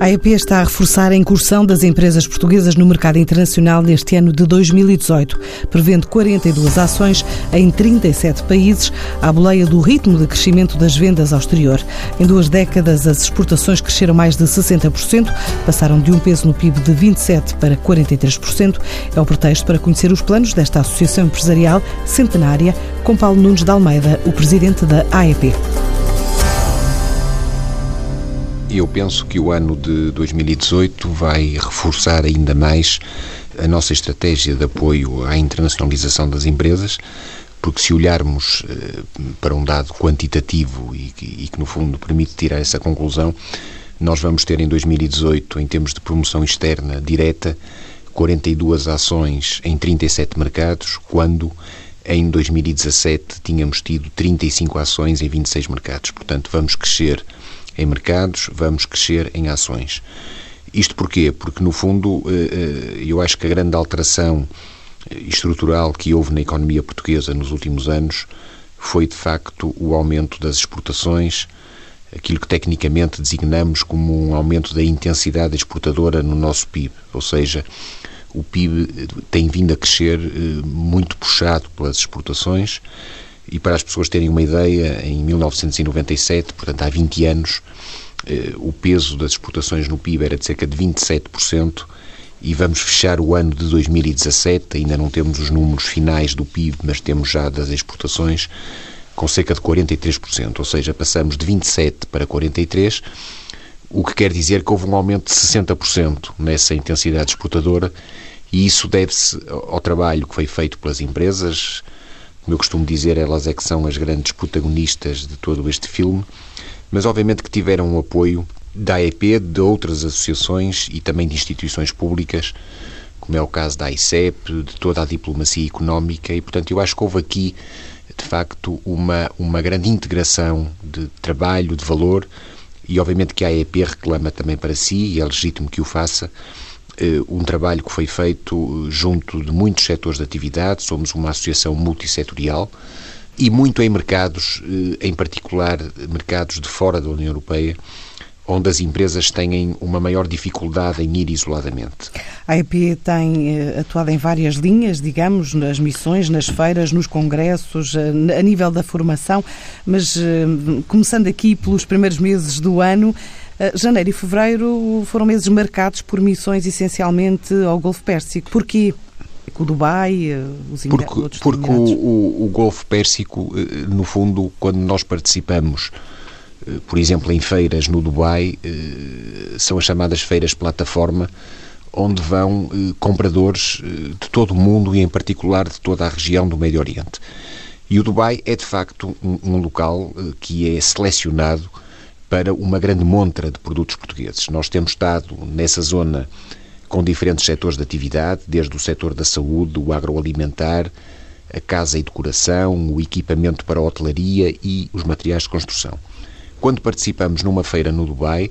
A AEP está a reforçar a incursão das empresas portuguesas no mercado internacional neste ano de 2018, prevendo 42 ações em 37 países, à boleia do ritmo de crescimento das vendas ao exterior. Em duas décadas, as exportações cresceram mais de 60%, passaram de um peso no PIB de 27% para 43%. É o pretexto para conhecer os planos desta associação empresarial centenária, com Paulo Nunes de Almeida, o presidente da AEP. Eu penso que o ano de 2018 vai reforçar ainda mais a nossa estratégia de apoio à internacionalização das empresas, porque se olharmos eh, para um dado quantitativo e que, e que, no fundo, permite tirar essa conclusão, nós vamos ter em 2018, em termos de promoção externa direta, 42 ações em 37 mercados, quando em 2017 tínhamos tido 35 ações em 26 mercados. Portanto, vamos crescer em mercados, vamos crescer em ações. Isto porquê? Porque, no fundo, eh, eh, eu acho que a grande alteração estrutural que houve na economia portuguesa nos últimos anos foi, de facto, o aumento das exportações, aquilo que tecnicamente designamos como um aumento da intensidade exportadora no nosso PIB, ou seja, o PIB tem vindo a crescer eh, muito puxado pelas exportações e para as pessoas terem uma ideia, em 1997, portanto há 20 anos, eh, o peso das exportações no PIB era de cerca de 27% e vamos fechar o ano de 2017, ainda não temos os números finais do PIB, mas temos já das exportações, com cerca de 43%, ou seja, passamos de 27% para 43%, o que quer dizer que houve um aumento de 60% nessa intensidade exportadora e isso deve-se ao trabalho que foi feito pelas empresas, como eu costumo dizer, elas é que são as grandes protagonistas de todo este filme, mas obviamente que tiveram o apoio da AEP, de outras associações e também de instituições públicas, como é o caso da AICEP, de toda a diplomacia económica, e portanto eu acho que houve aqui, de facto, uma, uma grande integração de trabalho, de valor, e obviamente que a AEP reclama também para si, e é legítimo que o faça, um trabalho que foi feito junto de muitos setores de atividade, somos uma associação multissetorial e muito em mercados, eh, em particular mercados de fora da União Europeia, onde as empresas têm uma maior dificuldade em ir isoladamente. A EP tem eh, atuado em várias linhas, digamos, nas missões, nas feiras, nos congressos, a nível da formação, mas começando aqui pelos primeiros meses do ano, eh, janeiro e fevereiro foram meses marcados por missões essencialmente ao Golfo Pérsico. Porquê? O Dubai, eh, os Porque, porque o, o, o Golfo Pérsico, eh, no fundo, quando nós participamos, por exemplo, em feiras no Dubai, são as chamadas feiras plataforma, onde vão compradores de todo o mundo e, em particular, de toda a região do Médio Oriente. E o Dubai é, de facto, um, um local que é selecionado para uma grande montra de produtos portugueses. Nós temos estado nessa zona com diferentes setores de atividade, desde o setor da saúde, o agroalimentar, a casa e decoração, o equipamento para a hotelaria e os materiais de construção. Quando participamos numa feira no Dubai,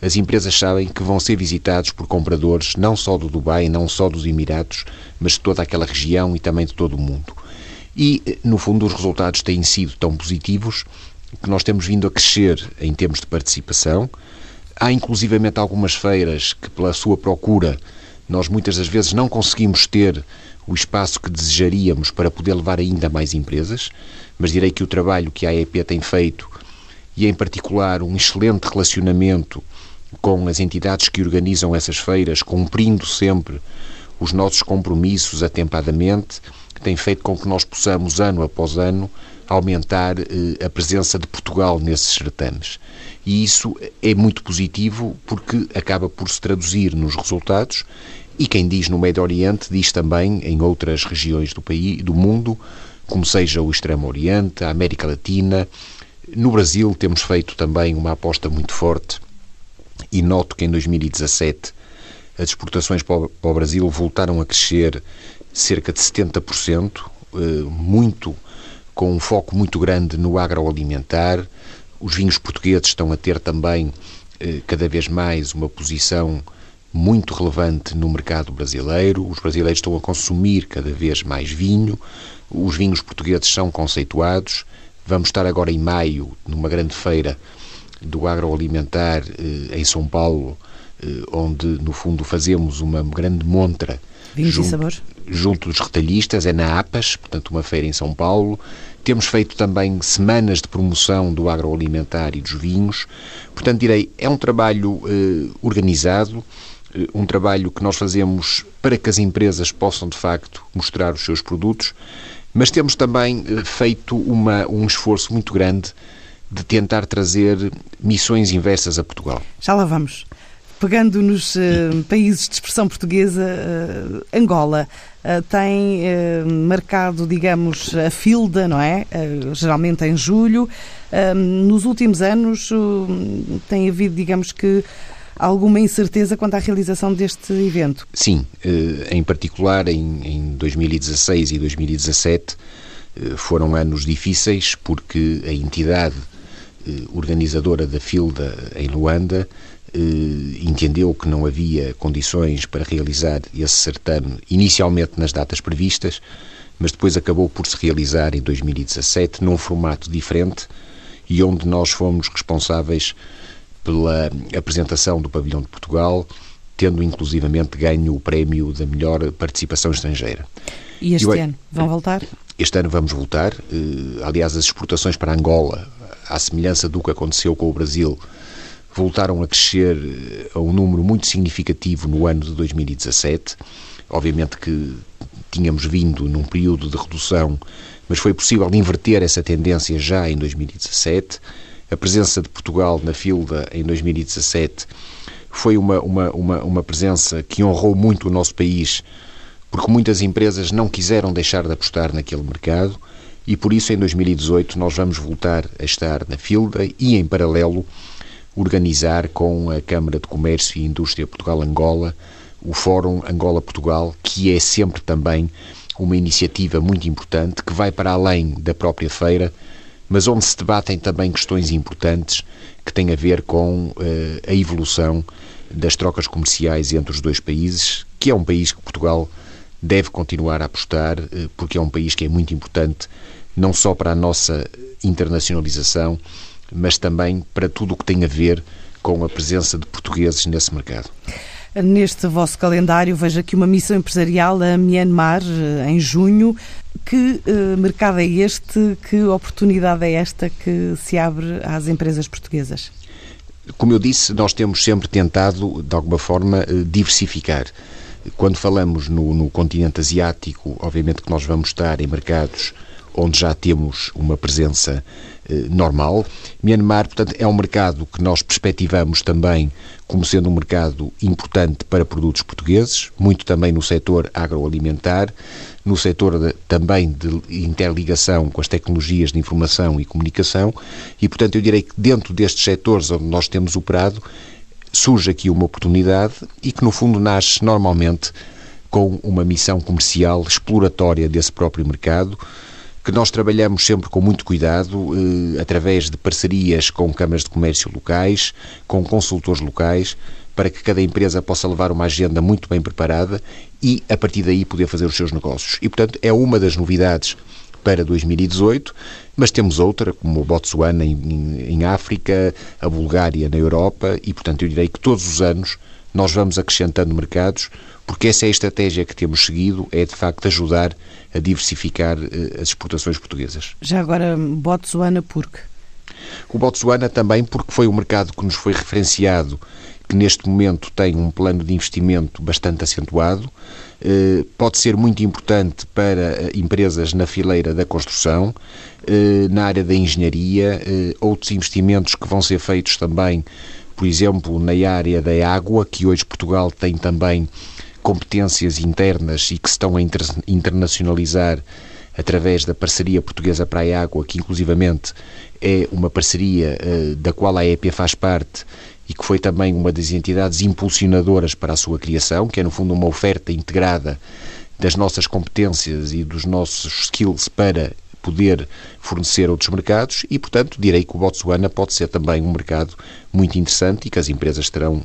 as empresas sabem que vão ser visitados por compradores não só do Dubai, não só dos Emirados, mas de toda aquela região e também de todo o mundo. E, no fundo, os resultados têm sido tão positivos que nós temos vindo a crescer em termos de participação. Há inclusivamente algumas feiras que, pela sua procura, nós muitas das vezes não conseguimos ter o espaço que desejaríamos para poder levar ainda mais empresas, mas direi que o trabalho que a AEP tem feito, e em particular um excelente relacionamento com as entidades que organizam essas feiras, cumprindo sempre os nossos compromissos atempadamente, tem feito com que nós possamos, ano após ano, aumentar eh, a presença de Portugal nesses certames. E isso é muito positivo porque acaba por se traduzir nos resultados e quem diz no Médio Oriente diz também em outras regiões do país, do mundo, como seja o Extremo Oriente, a América Latina. No Brasil temos feito também uma aposta muito forte e noto que em 2017 as exportações para o Brasil voltaram a crescer cerca de 70%, eh, muito com um foco muito grande no agroalimentar. Os vinhos portugueses estão a ter também eh, cada vez mais uma posição muito relevante no mercado brasileiro. Os brasileiros estão a consumir cada vez mais vinho. Os vinhos portugueses são conceituados. Vamos estar agora em maio numa grande feira do agroalimentar eh, em São Paulo, onde, no fundo, fazemos uma grande montra Vinhos junto, e sabores? Junto dos retalhistas, é na APAS, portanto, uma feira em São Paulo. Temos feito também semanas de promoção do agroalimentar e dos vinhos. Portanto, direi, é um trabalho eh, organizado, eh, um trabalho que nós fazemos para que as empresas possam, de facto, mostrar os seus produtos, mas temos também eh, feito uma, um esforço muito grande de tentar trazer missões inversas a Portugal. Já lá vamos pegando nos uh, países de expressão portuguesa, uh, Angola uh, tem marcado, digamos, a filda, não é? geralmente em julho. nos últimos anos tem havido, digamos que, alguma incerteza quanto à realização deste evento? Sim, em particular em, em 2016 e 2017 foram anos difíceis porque a entidade organizadora da Filda em Luanda eh, entendeu que não havia condições para realizar esse certame inicialmente nas datas previstas, mas depois acabou por se realizar em 2017 num formato diferente e onde nós fomos responsáveis pela apresentação do Pavilhão de Portugal, tendo inclusivamente ganho o prémio da melhor participação estrangeira. E este ano vão voltar? Este ano vamos voltar. Eh, aliás, as exportações para Angola, à semelhança do que aconteceu com o Brasil, voltaram a crescer eh, a um número muito significativo no ano de 2017. Obviamente que tínhamos vindo num período de redução, mas foi possível inverter essa tendência já em 2017. A presença de Portugal na FILDA em 2017 foi uma, uma, uma, uma presença que honrou muito o nosso país, porque muitas empresas não quiseram deixar de apostar naquele mercado e por isso em 2018 nós vamos voltar a estar na FILDA e em paralelo organizar com a Câmara de Comércio e Indústria Portugal-Angola o Fórum Angola-Portugal, que é sempre também uma iniciativa muito importante que vai para além da própria feira, mas onde se debatem também questões importantes que têm a ver com uh, a evolução das trocas comerciais entre os dois países, que é um país que Portugal deve continuar a apostar, uh, porque é um país que é muito importante não só para a nossa internacionalização, mas também para tudo o que tem a ver com a presença de portugueses nesse mercado. Neste vosso calendário, vejo aqui uma missão empresarial a Myanmar, eh, em junho. Que eh, mercado é este? Que oportunidade é esta que se abre às empresas portuguesas? Como eu disse, nós temos sempre tentado, de alguma forma, eh, diversificar. Quando falamos no, no continente asiático, obviamente que nós vamos estar em mercados onde já temos uma presença normal. Myanmar, portanto, é um mercado que nós perspectivamos também como sendo um mercado importante para produtos portugueses, muito também no setor agroalimentar, no setor de, também de interligação com as tecnologias de informação e comunicação, e, portanto, eu direi que dentro destes setores onde nós temos operado, surge aqui uma oportunidade e que, no fundo, nasce normalmente com uma missão comercial exploratória desse próprio mercado, que nós trabalhamos sempre com muito cuidado, eh, através de parcerias com câmaras de comércio locais, com consultores locais, para que cada empresa possa levar uma agenda muito bem preparada e, a partir daí, poder fazer os seus negócios. E, portanto, é uma das novidades para 2018, mas temos outra, como Botsuana em, em África, a Bulgária na Europa, e, portanto, eu direi que todos os anos nós vamos acrescentando mercados, porque essa é a estratégia que temos seguido, é de facto ajudar a diversificar eh, as exportações portuguesas. Já agora, Botsuana, por quê? O Botsuana também porque foi um mercado que nos foi referenciado, que neste momento tem um plano de investimento bastante acentuado, eh, pode ser muito importante para empresas na fileira da construção, eh, na área da engenharia, outros investimentos que vão ser feitos também, por exemplo, na área da água, que hoje Portugal tem também competências internas e que se estão a inter internacionalizar através da parceria portuguesa Praia Água, que inclusivamente é uma parceria uh, da qual a EPA faz parte e que foi também uma das entidades impulsionadoras para a sua criação, que é no fundo uma oferta integrada das nossas competências e dos nossos skills para poder fornecer outros mercados e, portanto, direi que o Botsuana pode ser também um mercado muito interessante e que as empresas terão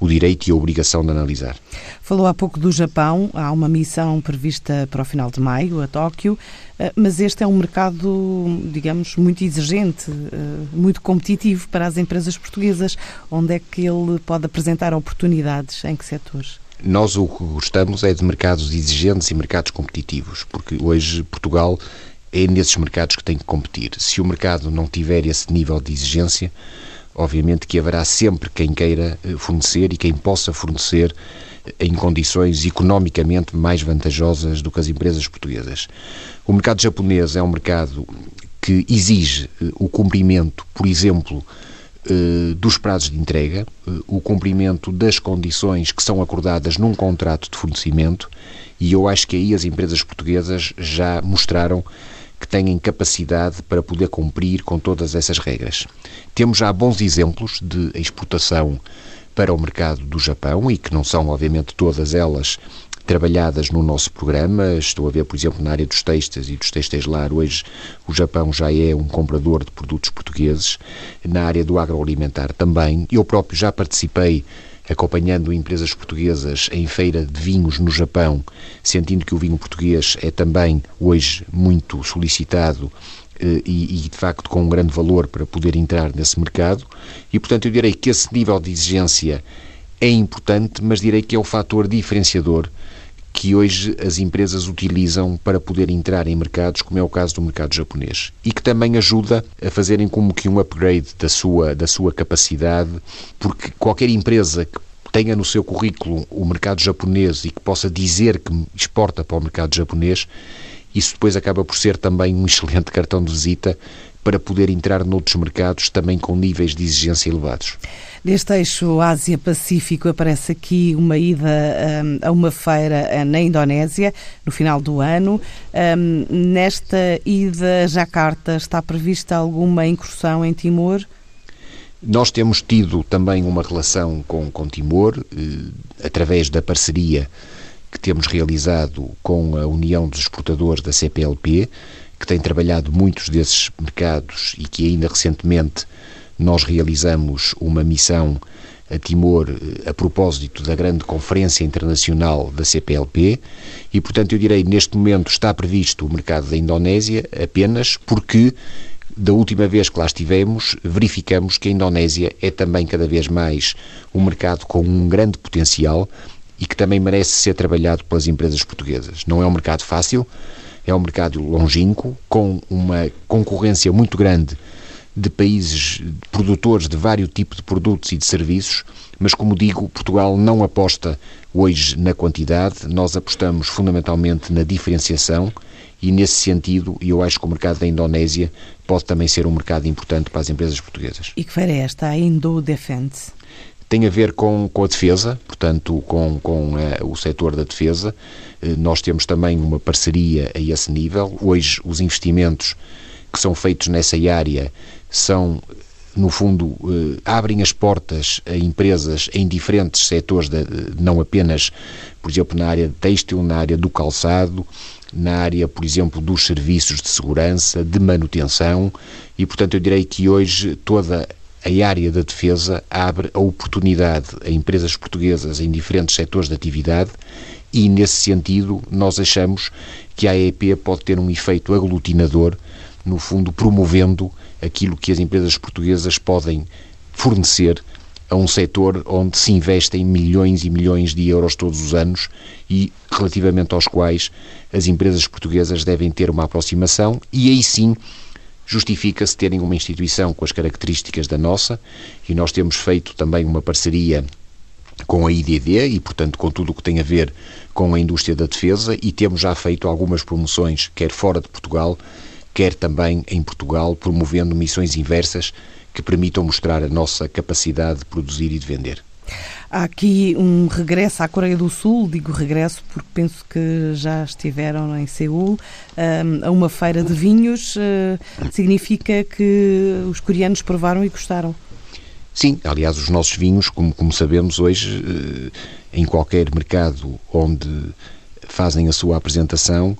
o direito e a obrigação de analisar. Falou há pouco do Japão, há uma missão prevista para o final de maio, a Tóquio. eh, mas este é um mercado, digamos, muito exigente, eh, muito competitivo para as empresas portuguesas. Onde é que ele pode apresentar oportunidades? Em que setores? Nós o que gostamos é de mercados exigentes e mercados competitivos, porque hoje Portugal é nesses mercados que tem que competir. Se o mercado não tiver esse nível de exigência, obviamente que haverá sempre quem queira eh, fornecer e quem possa fornecer eh, em condições economicamente mais vantajosas do que as empresas portuguesas. O mercado japonês é um mercado que exige eh, o cumprimento, por exemplo, dos prazos de entrega, o cumprimento das condições que são acordadas num contrato de fornecimento, e eu acho que aí as empresas portuguesas já mostraram que têm capacidade para poder cumprir com todas essas regras. Temos já bons exemplos de exportação para o mercado do Japão e que não são, obviamente, todas elas trabalhadas no nosso programa. Estou a ver, por exemplo, na área dos textos e dos textos lar, hoje o Japão já é um comprador de produtos portugueses. Na área do agroalimentar também. Eu próprio já participei acompanhando empresas portuguesas em feira de vinhos no Japão, sentindo que o vinho português é também hoje muito solicitado eh, e, e, de facto com um grande valor para poder entrar nesse mercado. E portanto eu direi que esse nível de exigência é importante, mas direi que é o fator diferenciador que hoje as empresas utilizam para poder entrar em mercados, como é o caso do mercado japonês, e que também ajuda a fazerem como que um upgrade da sua, da sua capacidade, porque qualquer empresa que tenha no seu currículo o mercado japonês e que possa dizer que exporta para o mercado japonês, isso depois acaba por ser também um excelente cartão de visita para poder entrar noutros mercados também com níveis de exigência elevados. Neste eixo Ásia-Pacífico aparece aqui uma ida um, a uma feira eh, na Indonésia no final do ano. Um, nesta ida a Jacarta está prevista alguma incursão em Timor? Nós temos tido também uma relação com, com Timor, eh, através da parceria que temos realizado com a União dos Exportadores da CPLP, que tem trabalhado muitos desses mercados e que ainda recentemente nós realizamos uma missão a Timor eh, a propósito da grande conferência internacional da CPLP e, portanto, eu direi neste momento está previsto o mercado da Indonésia apenas porque da última vez que lá estivemos verificamos que a Indonésia é também cada vez mais um mercado com um grande potencial e que também merece ser trabalhado pelas empresas portuguesas. Não é um mercado fácil, é um mercado longínquo, com uma concorrência muito grande de países produtores de vários tipos de produtos e de serviços, mas como digo, Portugal não aposta hoje na quantidade, nós apostamos fundamentalmente na diferenciação e nesse sentido, eu acho que o mercado da Indonésia pode também ser um mercado importante para as empresas portuguesas. E que feira é esta, a Indo Defense? Tem a ver com, com a defesa, portanto, com, com uh, o setor da defesa. Uh, nós temos também uma parceria a esse nível. Hoje, os investimentos que são feitos nessa área são no fundo, eh, abrem as portas a empresas em diferentes setores, de, não apenas, por exemplo, na área têxtil, na área do calçado, na área, por exemplo, dos serviços de segurança, de manutenção, e, portanto, eu direi que hoje toda a área da defesa abre a oportunidade a empresas portuguesas em diferentes setores de atividade e, nesse sentido, nós achamos que a AEP pode ter um efeito aglutinador no fundo, promovendo aquilo que as empresas portuguesas podem fornecer a um setor onde se investem milhões e milhões de euros todos os anos e relativamente aos quais as empresas portuguesas devem ter uma aproximação e aí sim justifica-se terem uma instituição com as características da nossa e nós temos feito também uma parceria com a IDD e, portanto, com tudo o que tem a ver com a indústria da defesa e temos já feito algumas promoções, quer fora de Portugal, quer também em Portugal, promovendo missões inversas que permitam mostrar a nossa capacidade de produzir e de vender. Há aqui um regresso à Coreia do Sul, digo regresso porque penso que já estiveram em Seul, a uma feira de vinhos. Eh, significa que os coreanos provaram e gostaram? Sim, aliás, os nossos vinhos, como, como sabemos hoje, eh, em qualquer mercado onde fazem a sua apresentação,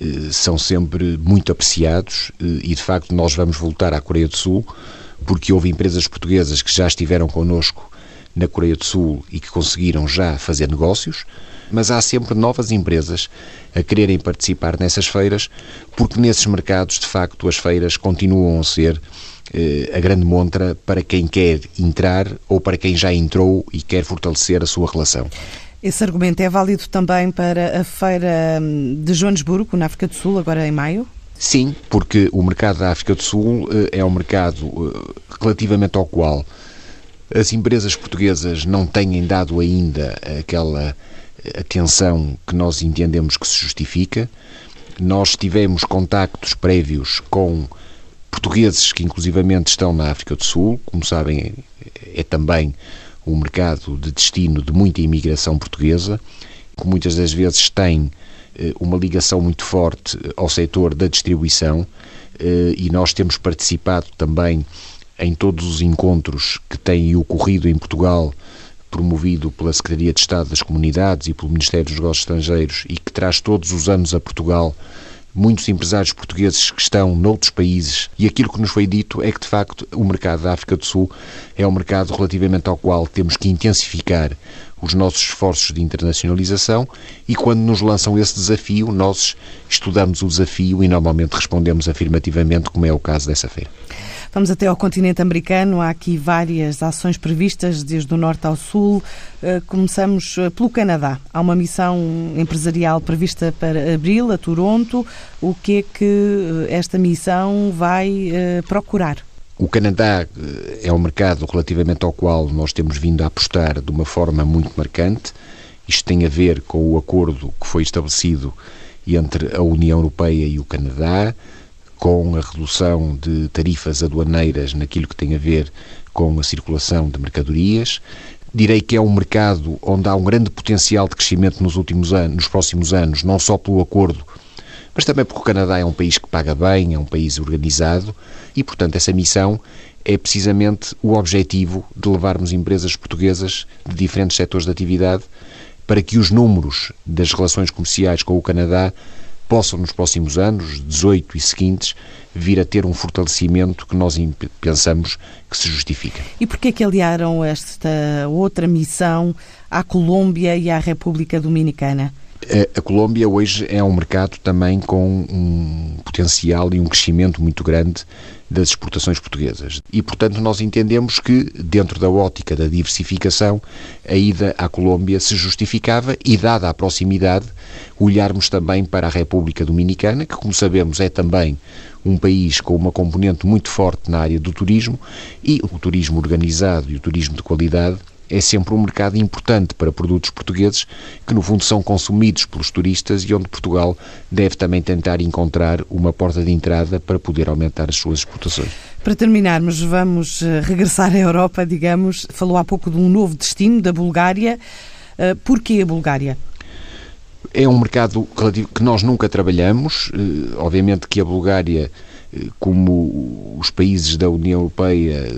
eh, são sempre muito apreciados e, de facto, nós vamos voltar à Coreia do Sul porque houve empresas portuguesas que já estiveram connosco na Coreia do Sul e que conseguiram já fazer negócios. mas há sempre novas empresas a quererem participar nessas feiras, porque nesses mercados, de facto, as feiras continuam a ser eh, a grande montra para quem quer entrar ou para quem já entrou e quer fortalecer a sua relação. Esse argumento é válido também para a feira hum, de Joanesburgo, na África do Sul, agora em maio? Sim, porque o mercado da África do Sul eh, é um mercado eh, relativamente ao qual as empresas portuguesas não têm dado ainda aquela atenção que nós entendemos que se justifica. Nós tivemos contactos prévios com portugueses que inclusivamente estão na África do Sul, como sabem, é também um mercado de destino de muita imigração portuguesa, que muitas das vezes tem eh, uma ligação muito forte ao setor da distribuição eh, e nós temos participado também em todos os encontros que têm ocorrido em Portugal, promovido pela Secretaria de Estado das Comunidades e pelo Ministério dos Negócios Estrangeiros e que traz todos os anos a Portugal muitos empresários portugueses que estão noutros países e aquilo que nos foi dito é que, de facto, o mercado da África do Sul é um mercado relativamente ao qual temos que intensificar os nossos esforços de internacionalização e quando nos lançam esse desafio, nós estudamos o desafio e normalmente respondemos afirmativamente, como é o caso dessa feira. Vamos até ao continente americano. Há aqui várias ações previstas, desde o norte ao sul. Eh, começamos eh, pelo Canadá. Há uma missão empresarial prevista para abril, a Toronto. O que é que eh, esta missão vai procurar? O Canadá é um mercado relativamente ao qual nós temos vindo a apostar de uma forma muito marcante. Isto tem a ver com o acordo que foi estabelecido entre a União Europeia e o Canadá, com a redução de tarifas aduaneiras naquilo que tem a ver com a circulação de mercadorias. Direi que é um mercado onde há um grande potencial de crescimento nos últimos anos, nos próximos anos, não só pelo acordo, mas também porque o Canadá é um país que paga bem, é um país organizado e, portanto, essa missão é precisamente o objetivo de levarmos empresas portuguesas de diferentes setores de atividade para que os números das relações comerciais com o Canadá possam nos próximos anos, 18 e seguintes, vir a ter um fortalecimento que nós pensamos que se justifica. E porquê é que aliaram esta outra missão à Colômbia e à República Dominicana? A Colômbia hoje é um mercado também com um potencial e um crescimento muito grande das exportações portuguesas. E, portanto, nós entendemos que, dentro da ótica da diversificação, a ida à Colômbia se justificava e, dada a proximidade, olharmos também para a República Dominicana, que, como sabemos, é também um país com uma componente muito forte na área do turismo e o turismo organizado e o turismo de qualidade é sempre um mercado importante para produtos portugueses que, no fundo, são consumidos pelos turistas e onde Portugal deve também tentar encontrar uma porta de entrada para poder aumentar as suas exportações. Para terminarmos, vamos eh, regressar à Europa, digamos. Falou há pouco de um novo destino, da Bulgária. Eh, porquê a Bulgária? É um mercado que nós nunca trabalhamos. Eh, obviamente que a Bulgária como os países da União Europeia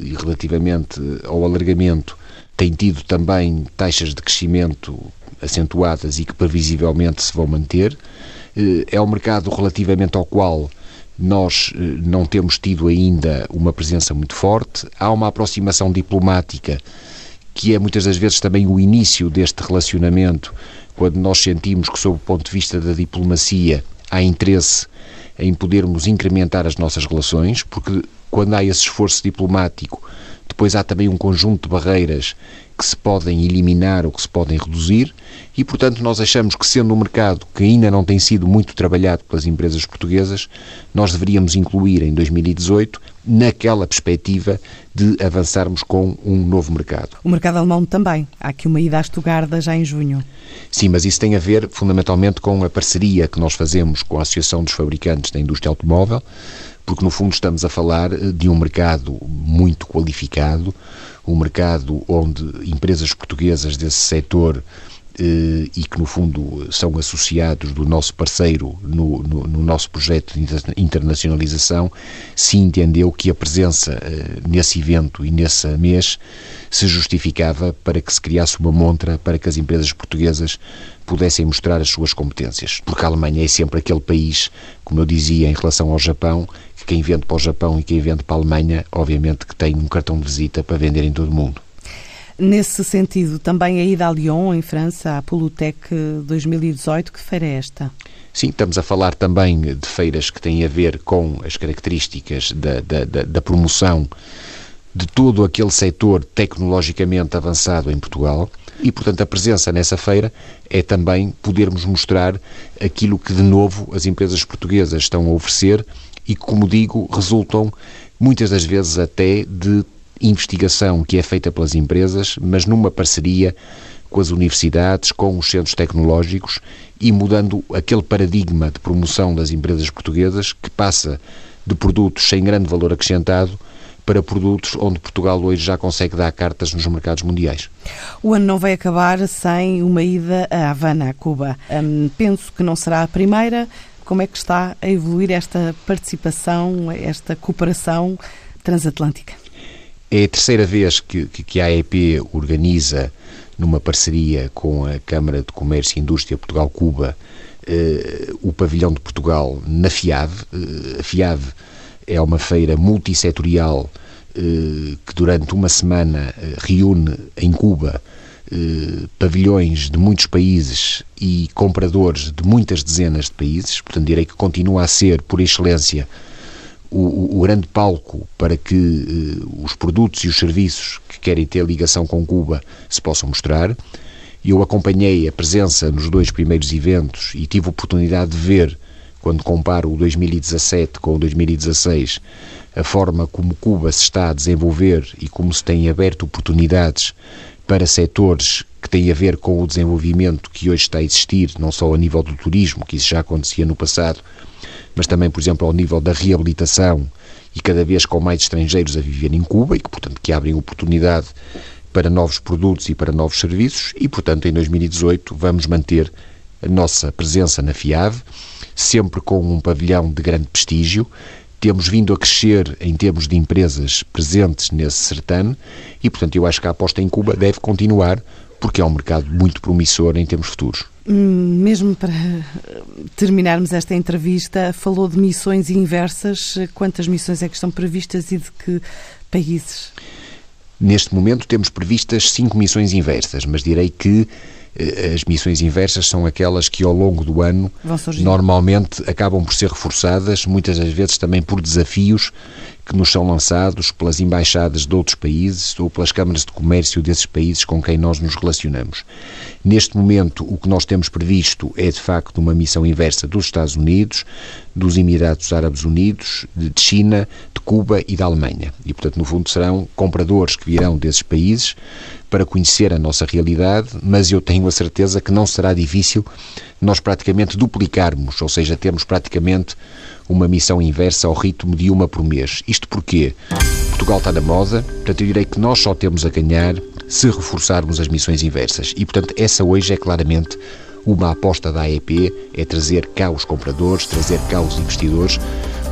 e relativamente ao alargamento tem tido também taxas de crescimento acentuadas e que previsivelmente se vão manter. Eh, é um mercado relativamente ao qual nós eh, não temos tido ainda uma presença muito forte. Há uma aproximação diplomática que é muitas das vezes também o início deste relacionamento, quando nós sentimos que, sob o ponto de vista da diplomacia, há interesse em podermos incrementar as nossas relações, porque quando há esse esforço diplomático, depois há também um conjunto de barreiras que se podem eliminar ou que se podem reduzir e, portanto, nós achamos que, sendo um mercado que ainda não tem sido muito trabalhado pelas empresas portuguesas, nós deveríamos incluir em 2018 naquela perspectiva de avançarmos com um novo mercado. O mercado alemão também. Há aqui uma ida à Estugarda já em junho. Sim, mas isso tem a ver fundamentalmente com a parceria que nós fazemos com a Associação dos Fabricantes da Indústria Automóvel, porque no fundo estamos a falar eh, de um mercado muito qualificado, um mercado onde empresas portuguesas desse setor eh, e que, no fundo, são associados do nosso parceiro no, no, no, nosso projeto de internacionalização, se entendeu que a presença eh, nesse evento e nesse mês se justificava para que se criasse uma montra para que as empresas portuguesas pudessem mostrar as suas competências. Porque a Alemanha é sempre aquele país, como eu dizia em relação ao Japão, quem vende para o Japão e quem vende para a Alemanha, obviamente que tem um cartão de visita para vender em todo o mundo. Nesse sentido, também a ida a Lyon, em França, à Polutec 2018, que feira é esta? Sim, estamos a falar também de feiras que têm a ver com as características da, da, da, da promoção de todo aquele setor tecnologicamente avançado em Portugal e, portanto, a presença nessa feira é também podermos mostrar aquilo que, de novo, as empresas portuguesas estão a oferecer e que, como digo, resultam muitas das vezes até de investigação que é feita pelas empresas, mas numa parceria com as universidades, com os centros tecnológicos e mudando aquele paradigma de promoção das empresas portuguesas que passa de produtos sem grande valor acrescentado para produtos onde Portugal hoje já consegue dar cartas nos mercados mundiais. O ano não vai acabar sem uma ida a Havana, a Cuba. Hum, penso que não será a primeira. Como é que está a evoluir esta participação, esta cooperação transatlântica? É a terceira vez que, que a AEP organiza, numa parceria com a Câmara de Comércio e Indústria Portugal-Cuba, eh, o pavilhão de Portugal na FIAV. Eh, a FIAV é uma feira multissetorial eh, que durante uma semana eh, reúne em Cuba eh, pavilhões de muitos países e compradores de muitas dezenas de países, portanto direi que continua a ser, por excelência, o, o, grande palco para que uh, os produtos e os serviços que querem ter ligação com Cuba se possam mostrar. Eu acompanhei a presença nos dois primeiros eventos e tive oportunidade de ver, quando comparo o 2017 com o 2016, a forma como Cuba se está a desenvolver e como se têm aberto oportunidades para setores que têm a ver com o desenvolvimento que hoje está a existir, não só a nível do turismo, que isso já acontecia no passado, mas também, por exemplo, ao nível da reabilitação e cada vez com mais estrangeiros a viver em Cuba e que, portanto, que abrem oportunidade para novos produtos e para novos serviços e, portanto, em 2018 vamos manter a nossa presença na FIAV, sempre com um pavilhão de grande prestígio. Temos vindo a crescer em termos de empresas presentes nesse certame e, portanto, eu acho que a aposta em Cuba deve continuar porque é um mercado muito promissor em termos futuros. Hum, mesmo para terminarmos esta entrevista, falou de missões inversas. Quantas missões é que estão previstas e de que países? Neste momento temos previstas cinco missões inversas, mas direi que as missões inversas são aquelas que ao longo do ano normalmente acabam por ser reforçadas, muitas das vezes também por desafios que nos são lançados pelas embaixadas de outros países ou pelas câmaras de comércio desses países com quem nós nos relacionamos. Neste momento, o que nós temos previsto é de facto uma missão inversa dos Estados Unidos, dos Emirados Árabes Unidos, de China, de Cuba e da Alemanha. E, portanto, no fundo, serão compradores que virão desses países para conhecer a nossa realidade, mas eu tenho a certeza que não será difícil nós praticamente duplicarmos, ou seja, termos praticamente uma missão inversa ao ritmo de uma por mês. Isto porque Portugal está na moda, portanto eu direi que nós só temos a ganhar se reforçarmos as missões inversas. E portanto essa hoje é claramente uma aposta da AEP, é trazer cá os compradores, trazer cá os investidores,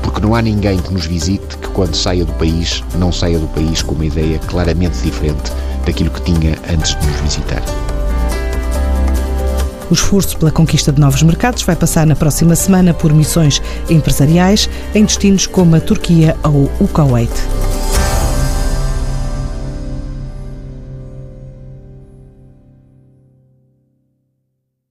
porque não há ninguém que nos visite que quando saia do país, não saia do país com uma ideia claramente diferente daquilo que tinha antes de nos visitar. O esforço pela conquista de novos mercados vai passar na próxima semana por missões empresariais em destinos como a Turquia ou o Kuwait.